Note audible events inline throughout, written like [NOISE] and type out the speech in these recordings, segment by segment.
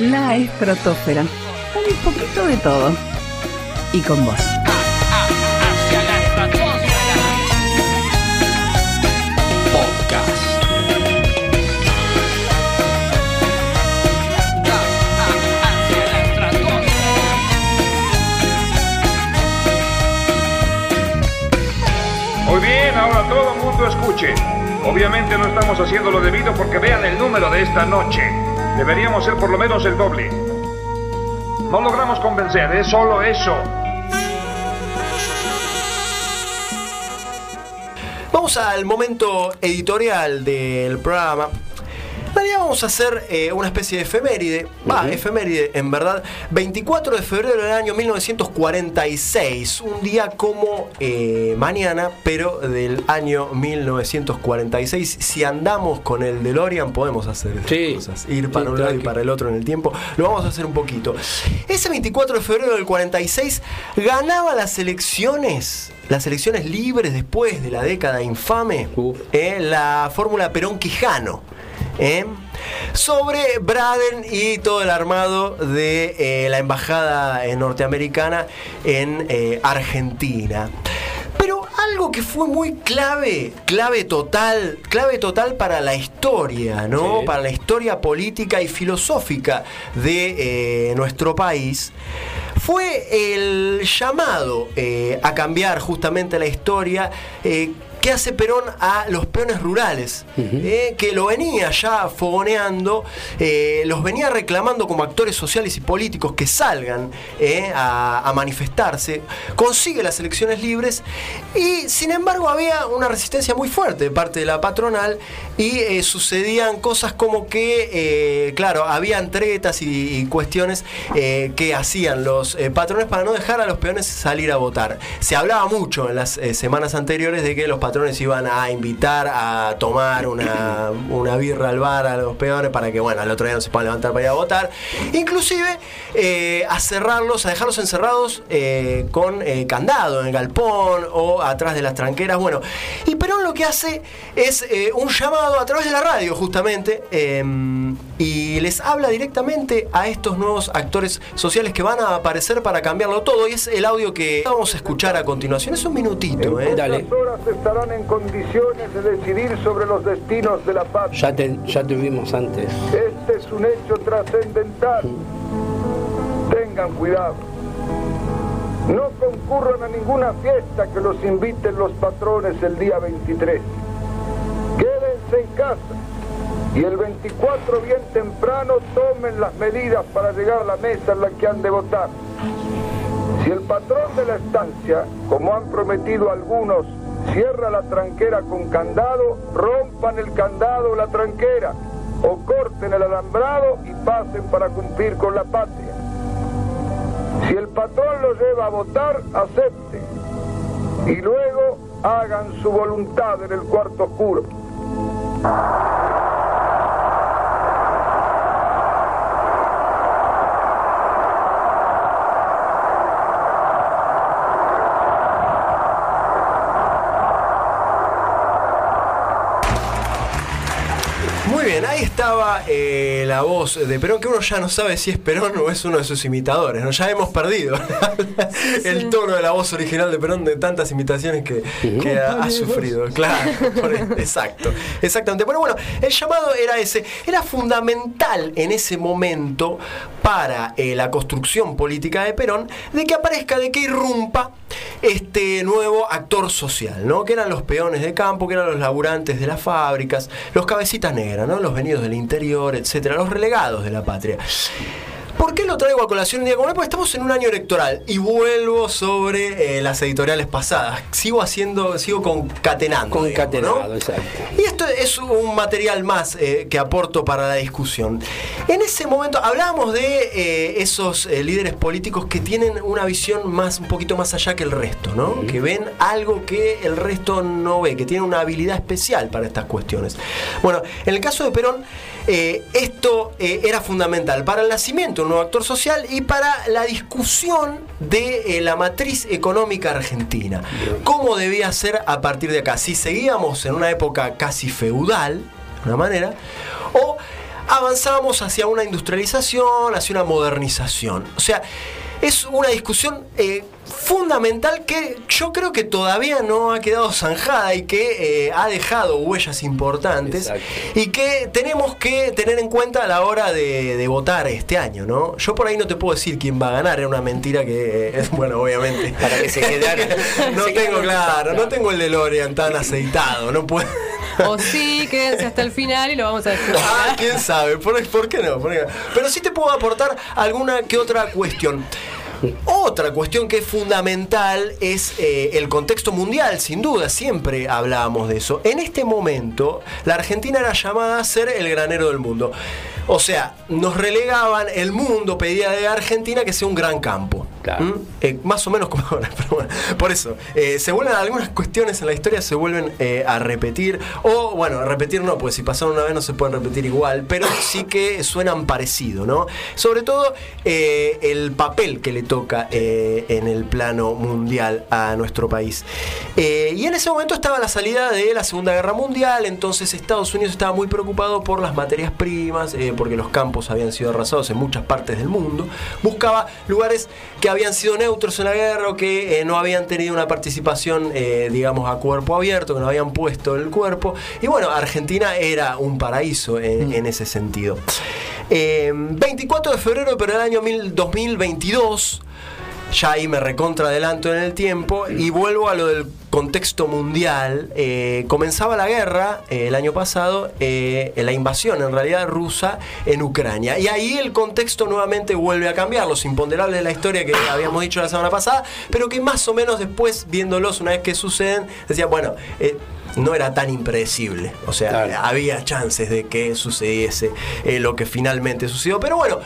la estratosfera. Un poquito de todo. Y con vos. Podcast. Muy bien, ahora todo el mundo escuche. Obviamente no estamos haciendo lo debido porque vean el número de esta noche. Deberíamos ser por lo menos el doble. No logramos convencer, es solo eso. Vamos al momento editorial del programa. Realidad vamos a hacer eh, una especie de efeméride, va, efeméride en verdad, 24 de febrero del año 1946, un día como eh, mañana, pero del año 1946. Si andamos con el DeLorean podemos hacer Sí, cosas, ir sí, para un lado y para el otro en el tiempo. Lo vamos a hacer un poquito. Ese 24 de febrero del 46 ganaba las elecciones, las elecciones libres después de la década infame, eh, la fórmula Perón-Quijano. Eh, sobre Braden y todo el armado de eh, la embajada eh, norteamericana en eh, Argentina. Pero algo que fue muy clave, clave total, clave total para la historia, ¿no? Sí. Para la historia política y filosófica de nuestro país, fue el llamado eh, a cambiar justamente la historia. eh, que hace Perón a los peones rurales, eh, que lo venía ya fogoneando, eh, los venía reclamando como actores sociales y políticos que salgan eh, a, a manifestarse, consigue las elecciones libres y sin embargo había una resistencia muy fuerte de parte de la patronal y sucedían cosas como que, claro, habían tretas y, y cuestiones que hacían los patrones para no dejar a los peones salir a votar. Se hablaba mucho en las semanas anteriores de que los patrones iban a invitar a tomar una, una birra al bar a los peones para que, bueno, al otro día no se puedan levantar para ir a votar. Inclusive eh, a cerrarlos, a dejarlos encerrados eh, con eh, candado en el galpón o atrás de las tranqueras. Bueno, y Perón lo que hace es eh, un llamado a través de la radio, justamente, eh, y les habla directamente a estos nuevos actores sociales que van a aparecer para cambiarlo todo. Y es el audio que vamos a escuchar a continuación. Es un minutito, ¿eh? Dale. Horas estarán en condiciones de decidir sobre los destinos de la patria. Ya te, ya te vimos antes. Este es un hecho trascendental. Tengan cuidado. No concurran a ninguna fiesta que los inviten los patrones el día 23. Quédense en casa y el 24 bien temprano tomen las medidas para llegar a la mesa en la que han de votar. Si el patrón de la estancia, como han prometido algunos, cierra la tranquera con candado, rompan el candado o la tranquera, o corten el alambrado y pasen para cumplir con la patria. Si el patrón lo lleva a votar, acepte. Y luego hagan su voluntad en el cuarto oscuro. Bien, ahí estaba eh, la voz de Perón, que uno ya no sabe si es Perón o es uno de sus imitadores, ¿no? Ya hemos perdido el tono de la voz original de Perón de tantas imitaciones que, que ha, ha sufrido. Claro, por- exacto, exactamente. Pero bueno, el llamado era ese, era fundamental en ese momento para eh, la construcción política de Perón de que aparezca, de que irrumpa este nuevo actor social, ¿no? Que eran los peones de campo, que eran los laburantes de las fábricas, los cabecitas negras, ¿no? Los venidos del interior, etcétera, los relegados de la patria. ¿Por qué lo traigo a colación un día como hoy? Porque estamos en un año electoral y vuelvo sobre eh, las editoriales pasadas. Sigo haciendo, sigo concatenando. digamos, Concatenado, ¿no? exacto. Y esto es un material más eh, que aporto para la discusión. En ese momento hablamos de eh, esos líderes políticos que tienen una visión más, un poquito más allá que el resto, ¿no? Que ven algo que el resto no ve, que tienen una habilidad especial para estas cuestiones. Bueno, en el caso de Perón, esto era fundamental para el nacimiento nuevo actor social y para la discusión de eh, la matriz económica argentina. ¿Cómo debía ser a partir de acá? Si seguíamos en una época casi feudal, de una manera, o avanzamos hacia una industrialización, hacia una modernización. O sea, es una discusión eh, fundamental que yo creo que todavía no ha quedado zanjada y que eh, ha dejado huellas importantes Exacto. y que tenemos que tener en cuenta a la hora de, de votar este año, ¿no? Yo por ahí no te puedo decir quién va a ganar, era una mentira que eh, es, [LAUGHS] bueno, obviamente. Para que se quedara. [LAUGHS] no se tengo claro, no tengo el DeLorean tan aceitado, no puedo. O sí, quédense hasta el final y lo vamos a descubrir. Ah, quién sabe, ¿Por, por qué no? ¿Por qué no? Pero sí te puedo aportar alguna que otra cuestión. Otra cuestión que es fundamental es eh, el contexto mundial, sin duda, siempre hablábamos de eso. En este momento, la Argentina era llamada a ser el granero del mundo. O sea, nos relegaban, el mundo pedía de Argentina que sea un gran campo. ¿Mm? Eh, más o menos como [LAUGHS] ahora, pero bueno, por eso. eh, se vuelven algunas cuestiones en la historia, se vuelven eh, a repetir. O, bueno, repetir no, pues si pasaron una vez no se pueden repetir igual, pero sí que suenan parecido, ¿no? Sobre todo el papel que le toca en el plano mundial a nuestro país. Y en ese momento estaba la salida de la Segunda Guerra Mundial, entonces Estados Unidos estaba muy preocupado por las materias primas, porque los campos habían sido arrasados en muchas partes del mundo. Buscaba lugares que habían sido neutros en la guerra o que eh, no habían tenido una participación, eh, digamos, a cuerpo abierto, que no habían puesto el cuerpo. Y bueno, Argentina era un paraíso en, en ese sentido. Eh, 24 de febrero, pero del año mil- 2022 ya ahí me recontra adelanto en el tiempo y vuelvo a lo del contexto mundial. Eh, comenzaba la guerra eh, el año pasado, eh, la invasión en realidad rusa en Ucrania. Y ahí el contexto nuevamente vuelve a cambiar, los imponderables de la historia que habíamos dicho la semana pasada, pero que más o menos después, viéndolos una vez que suceden, decía, bueno, eh, no era tan impredecible. O sea, Claro. había chances de que sucediese eh, lo que finalmente sucedió. Pero bueno,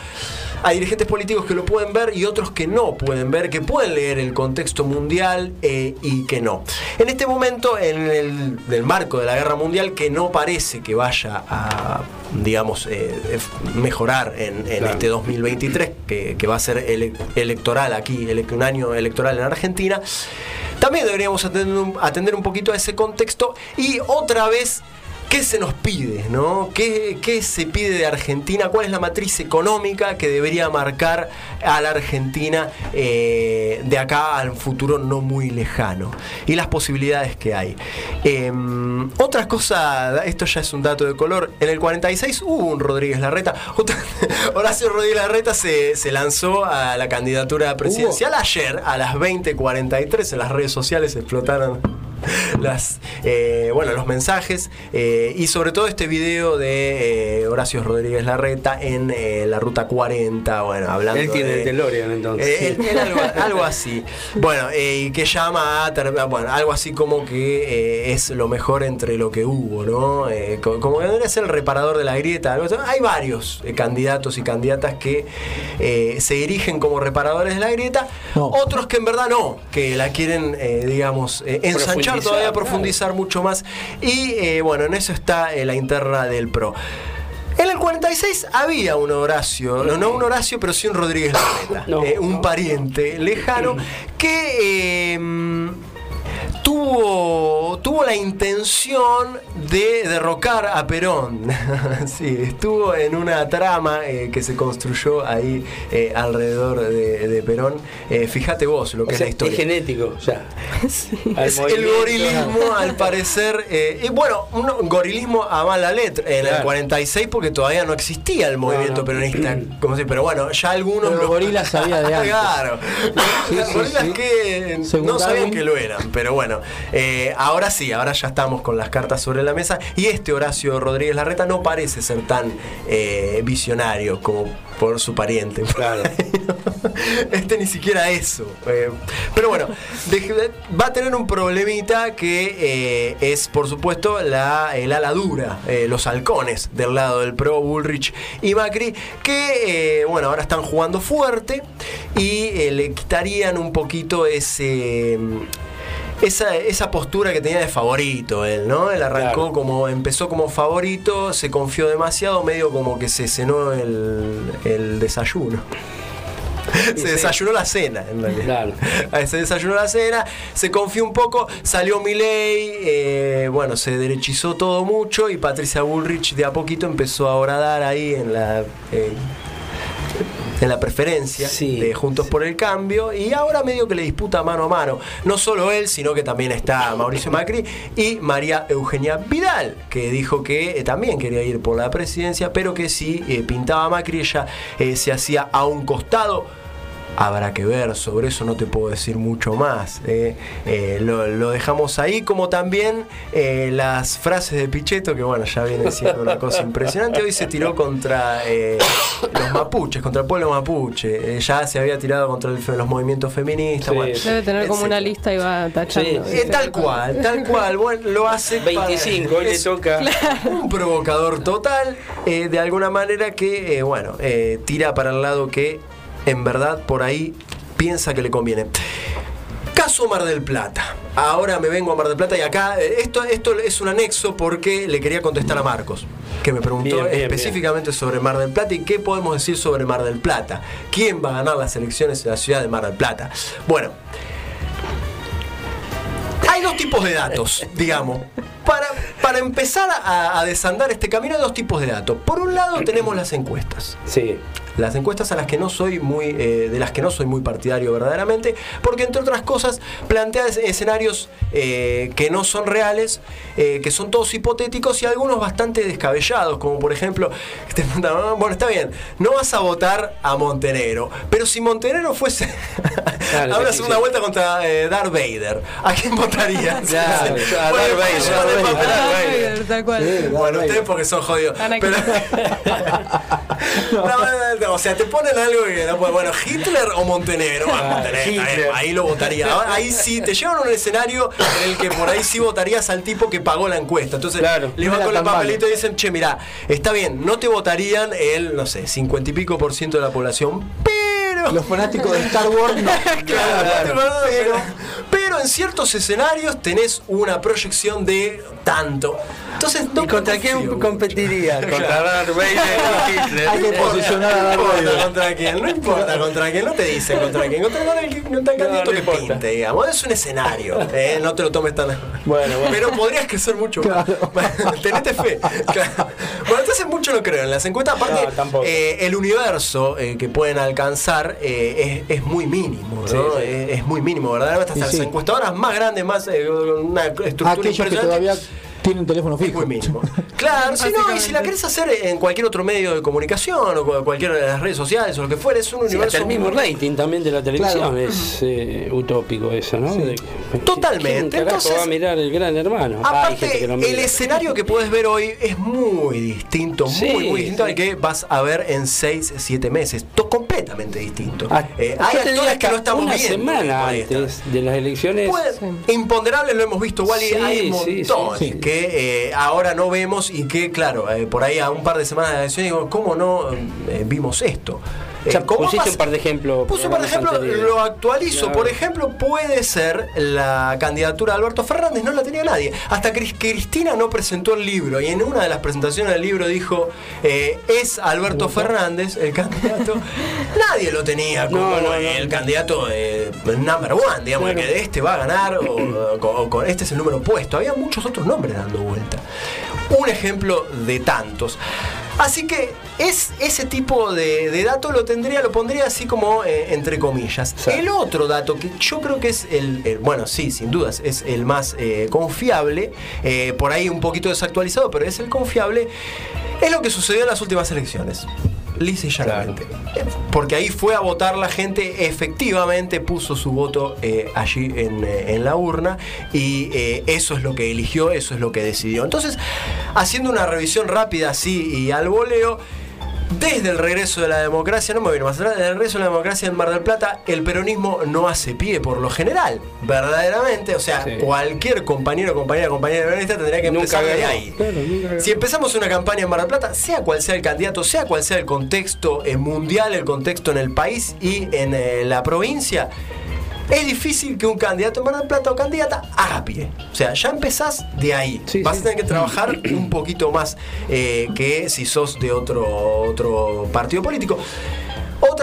hay dirigentes políticos que lo pueden ver y otros que no pueden ver, que pueden leer el contexto mundial eh, y que no. En este momento, en el marco de la guerra mundial, que no parece que vaya a, digamos, eh, eh, mejorar en, en Claro. este 2023, que, que va a ser ele- electoral aquí, ele- un año electoral en Argentina, también deberíamos atender un, atender un poquito a ese contexto y otra vez ¿Qué se nos pide? ¿no? ¿Qué, qué se pide de Argentina? ¿Cuál es la matriz económica que debería marcar a la Argentina eh, de acá al futuro no muy lejano? Y las posibilidades que hay. Eh, otra cosa, esto ya es un dato de color, en el 46 hubo un Rodríguez Larreta. [LAUGHS] Horacio Rodríguez Larreta se, se lanzó a la candidatura presidencial ayer a las 20.43 en las redes sociales explotaron [LAUGHS] las eh, bueno los mensajes eh, y sobre todo este video de eh, Horacio Rodríguez Larreta en eh, la ruta 40 bueno hablando Él tiene de- el DeLorean entonces. eh, él- algo, [LAUGHS] algo así. Bueno, eh, y que llama a. Bueno, algo así como que eh, es lo mejor entre lo que hubo, ¿no? Eh, co- como que debería ser el reparador de la grieta. Hay varios eh, candidatos y candidatas que eh, se erigen como reparadores de la grieta. No. Otros que en verdad no, que la quieren, eh, digamos, eh, ensanchar Profundizar, todavía, claro. profundizar mucho más. Y eh, bueno, en eso está eh, la interna del PRO. En el 46 había un Horacio, no, no un Horacio, pero sí un Rodríguez Larreta, No. eh, un pariente lejano que eh, tuvo, tuvo la intención de derrocar a Perón. [LAUGHS] sí, estuvo en una trama eh, que se construyó ahí eh, alrededor de, de Perón. Eh, fíjate vos lo que O es sea, la historia. es genético, ya. [LAUGHS] Es el gorilismo, al parecer. eh, y bueno, un gorilismo a mala letra. En el Claro. 46, porque todavía no existía el movimiento no. peronista. Como si, pero bueno, ya algunos. Pero lo- gorilas había de [LAUGHS] antes. claro. Sí, Los sí, gorilas sí. que Según no sabían que lo eran. Pero bueno, eh, ahora sí, ahora ya estamos con las cartas sobre la mesa. Y este Horacio Rodríguez Larreta no parece ser tan eh, visionario como por su pariente. Claro. [LAUGHS] este ni siquiera eso. Eh, pero bueno, de- va a tener un problemita que es, por supuesto, la, el ala dura, los halcones del lado del Pro Bullrich y Macri, que, bueno, ahora están jugando fuerte y le quitarían un poquito ese. Esa, esa postura que tenía de favorito él, ¿no? Él arrancó Claro. como, empezó como favorito, se confió demasiado, medio como que se cenó el, el desayuno. se desayunó la cena, en realidad. Claro. [LAUGHS] Se desayunó la cena, se confió un poco, salió Milei, eh, bueno, se derechizó todo mucho y Patricia Bullrich de a poquito empezó a horadar ahí en la. eh, en la preferencia Sí, de Juntos por el Cambio y ahora medio que le disputa mano a mano. No solo él, sino que también está Mauricio Macri y María Eugenia Vidal, que dijo que eh, también quería ir por la presidencia, pero que si eh, pintaba Macri ella eh, se hacía a un costado. Habrá que ver, sobre eso no te puedo decir mucho más. eh. Eh, lo, lo dejamos ahí, como también eh, las frases de Pichetto, que bueno, ya viene siendo una cosa impresionante. Hoy se tiró contra eh, los mapuches, contra el pueblo mapuche. Eh, ya se había tirado contra el los movimientos feministas. Sí. bueno, Debe tener como una lista y va tachando. Eh, tal cual, tal cual. Bueno, lo hace. para- 25, hoy le [LAUGHS] es toca. [LAUGHS] Un provocador total, eh, de alguna manera que, eh, bueno, eh, tira para el lado que en verdad por ahí piensa que le conviene. Caso Mar del Plata. Ahora me vengo a Mar del Plata y acá eh, esto, esto es un anexo porque le quería contestar a Marcos, que me preguntó Bien, bien, específicamente sobre Mar del Plata y qué podemos decir sobre Mar del Plata. ¿Quién va a ganar las elecciones en la ciudad de Mar del Plata? Bueno, hay dos tipos de datos, [LAUGHS] digamos. Para, para empezar a, a desandar este camino hay dos tipos de datos. Por un lado tenemos las encuestas. Sí. Las encuestas a las que no soy muy, eh, de las que no soy muy partidario verdaderamente, porque entre otras cosas plantea es- escenarios eh, que no son reales, eh, que son todos hipotéticos y algunos bastante descabellados, como por ejemplo, te preguntan, "Ah, bueno, está bien, no vas a votar a Montenegro, pero si Montenegro fuese [LAUGHS] Claro, a una segunda sí. vuelta contra eh, Darth Vader, ¿a quién votarías? [LAUGHS] Claro, a Bueno, Darth Vader, tal cual. Bueno, ustedes porque son jodidos. Pero- [LAUGHS] No, no, no, o sea, te ponen algo que no. Bueno, Hitler o Montenegro. Ah, Montenegro, ahí lo votaría. Ahora, Ahí sí, te llevan a un escenario en el que por ahí sí votarías al tipo que pagó la encuesta. Entonces, Claro. le No van con el papelito y dicen, che, mira, está bien, no te votarían el, no sé, cincuenta y pico por ciento de la población, pero. [LAUGHS] Los fanáticos de Star Wars no. [LAUGHS] Claro, pero, pero en ciertos escenarios tenés una proyección de tanto. Entonces, no ¿Y contra quién competiría? [LAUGHS] Contra. Darth Vader y [LAUGHS] Hitler. Hay que posicionar a Darth No Vader. contra quién, no importa contra quién, no te dicen contra quién, contra, el, contra el candidato no que pinte, digamos. Es un escenario, [LAUGHS] eh, no te lo tomes tan. Bueno, bueno. Pero podrías crecer mucho más. Tenete fe. Bueno, entonces mucho no creo en las encuestas. Aparte, No, eh, el universo eh, que pueden alcanzar eh, es, es muy mínimo, ¿no? Sí, sí. Es, muy mínimo, verdaderamente. Hasta Y las sí. encuestadoras más grandes, más una estructura Aquellos que impresionante. Todavía tienen teléfono Es fijo. muy mínimo. [LAUGHS] Claro, si no, y si la querés hacer en cualquier otro medio de comunicación o cu- cualquiera de las redes sociales o lo que fuera, es un Sí, universo. hasta el mismo muy- rating también de la televisión Claro. es eh, utópico eso, ¿no? De- Totalmente. ¿Quién carajo Entonces- va a mirar el gran hermano? Aparte, que lo el escenario que puedes ver hoy es muy distinto, Sí, muy, muy distinto sí. al que vas a ver en 6, 7 meses. To- completamente distinto. Ah, Eh, hay actores que no estamos una viendo. semana antes de las elecciones. Puede- imponderables lo hemos visto, Wally. Sí, hay un sí, montón sí, sí. Eh, ahora no vemos y que, claro, eh, por ahí a un par de semanas de la digo, ¿cómo no eh, vimos esto? Eh, Ya ¿cómo pusiste un par de ejemplos. Puso un par de ejemplos, lo actualizo. Por ejemplo, puede ser la candidatura de Alberto Fernández, no la tenía nadie. Hasta que Cristina no presentó el libro y en una de las presentaciones del libro dijo, eh, es Alberto Fernández el candidato. [LAUGHS] nadie lo tenía como No, no, no. el candidato eh, number one, digamos, Claro. que este va a ganar o, o- o con este es el número opuesto. Había muchos otros nombres dando vuelta. Un ejemplo de tantos. Así que es ese tipo de, de dato lo tendría, lo pondría así como eh, entre comillas. Sí. El otro dato que yo creo que es el, el- bueno, sí, sin dudas, es el más eh, confiable, eh, por ahí un poquito desactualizado, pero es el confiable, es lo que sucedió en las últimas elecciones. Lisa y llanamente. Eh, Porque ahí fue a votar la gente, efectivamente puso su voto eh, allí en, eh, en la urna y eh, eso es lo que eligió, eso es lo que decidió. Entonces, haciendo una revisión rápida así y al voleo, desde el regreso de la democracia, no me voy a ir más atrás, desde el regreso de la democracia en Mar del Plata, el peronismo no hace pie por lo general, verdaderamente. O sea, Sí. cualquier compañero, compañera, compañera peronista tendría que Nunca empezar de ganó. ahí. Claro, nunca. Si empezamos una campaña en Mar del Plata, sea cual sea el candidato, sea cual sea el contexto eh, mundial, el contexto en el país y en eh, la provincia, es difícil que un candidato en Mar del Plata o candidata haga pie. O sea, ya empezás de ahí. Sí, Vas sí. a tener que trabajar un poquito más eh, que si sos de otro, otro partido político.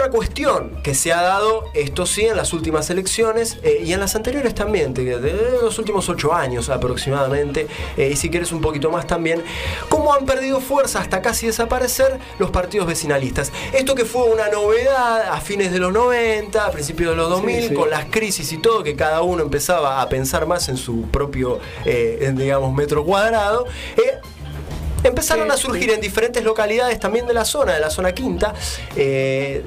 Otra cuestión que se ha dado, esto sí, en las últimas elecciones eh, y en las anteriores también, de, de los últimos ocho años aproximadamente, eh, y si quieres un poquito más también, cómo han perdido fuerza hasta casi desaparecer los partidos vecinalistas. Esto que fue una novedad a fines de los 90, a principios de los 2000, sí. con las crisis y todo, que cada uno empezaba a pensar más en su propio, eh, digamos, metro cuadrado. Eh, Empezaron a surgir en diferentes localidades también de la zona, de la zona quinta, eh,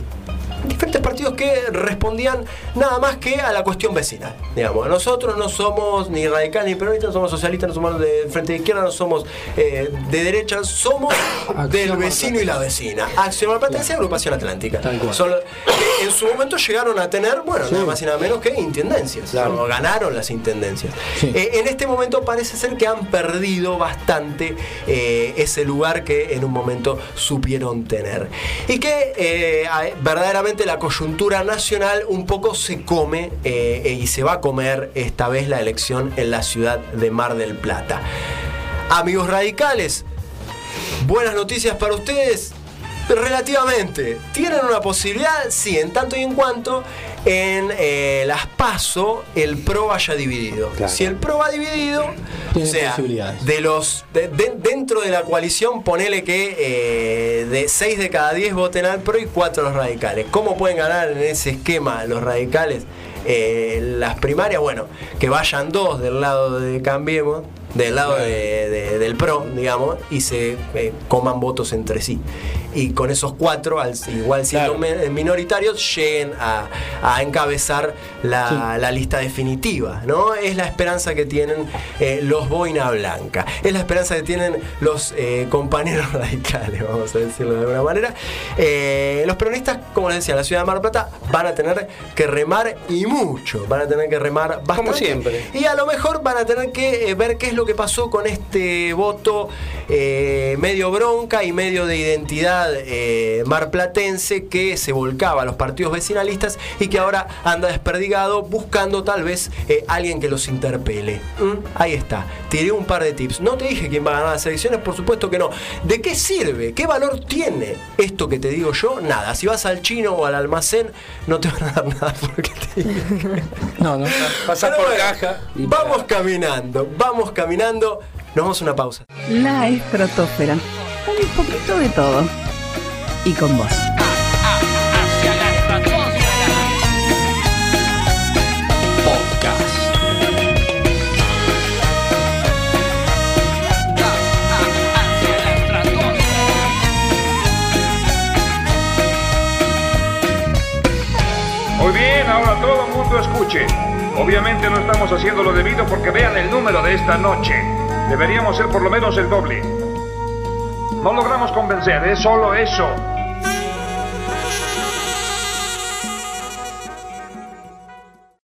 diferentes partidos que respondían nada más que a la cuestión vecinal. Digamos, nosotros no somos ni radicales ni peronistas, no somos socialistas, no somos de frente de izquierda, no somos eh, de derecha, somos del vecino y la vecina. Acción Malplatense y Agrupación Atlántica. Son que en su momento llegaron a tener, bueno, nada más y nada menos que intendencias. ¿no? Ganaron las intendencias. Sí. Eh, en este momento parece ser que han perdido bastante eh, ese lugar que en un momento supieron tener. Y que eh, verdaderamente la coyuntura nacional un poco se come eh, y se va a comer esta vez la elección en la ciudad de Mar del Plata. Amigos radicales, buenas noticias para ustedes. Relativamente, tienen una posibilidad, sí, en tanto y en cuanto en eh, las PASO el PRO vaya dividido. Claro. Si el PRO va dividido, o sea, de los de- de- dentro de la coalición ponele que eh, de 6 de cada 10 voten al PRO y 4 los radicales. ¿Cómo pueden ganar en ese esquema los radicales? Eh, las primarias, bueno, que vayan dos del lado de Cambiemos, del lado de- de- del PRO, digamos, y se eh, coman votos entre sí. Y con esos cuatro, al, igual siendo Claro. minoritarios, lleguen a, a encabezar la, la lista definitiva, ¿no? Es la esperanza que tienen eh, los Boina Blanca, es la esperanza que tienen los eh, compañeros [LAUGHS] radicales, vamos a decirlo de alguna manera. Eh, los peronistas, como les decía, en la ciudad de Mar del Plata van a tener que remar y mucho, van a tener que remar bastante. siempre. Y a lo mejor van a tener que ver qué es lo que pasó con este voto medio bronca y medio de identidad eh, marplatense que se volcaba a los partidos vecinalistas y que ahora anda desperdigado buscando tal vez eh, alguien que los interpele. ¿Mm? Ahí está, tiré un par de tips. No te dije quién va a ganar las elecciones, por supuesto que no. ¿De qué sirve? ¿Qué valor tiene esto que te digo yo? Nada. Si vas al chino o al almacén, no te van a dar [LAUGHS] nada porque te digo. No, no. Pasás Pero por bueno, caja y Vamos caminando, vamos caminando. Nos vamos a una pausa. La estratosfera. Un poquito de todo. Y con vos. Hacia la estratosfera. Podcast. Hacia la estratosfera. Muy bien, ahora todo el mundo escuche. Obviamente no estamos haciendo lo debido porque vean el número de esta noche. Deberíamos ser por lo menos el doble. No logramos convencer, es solo eso.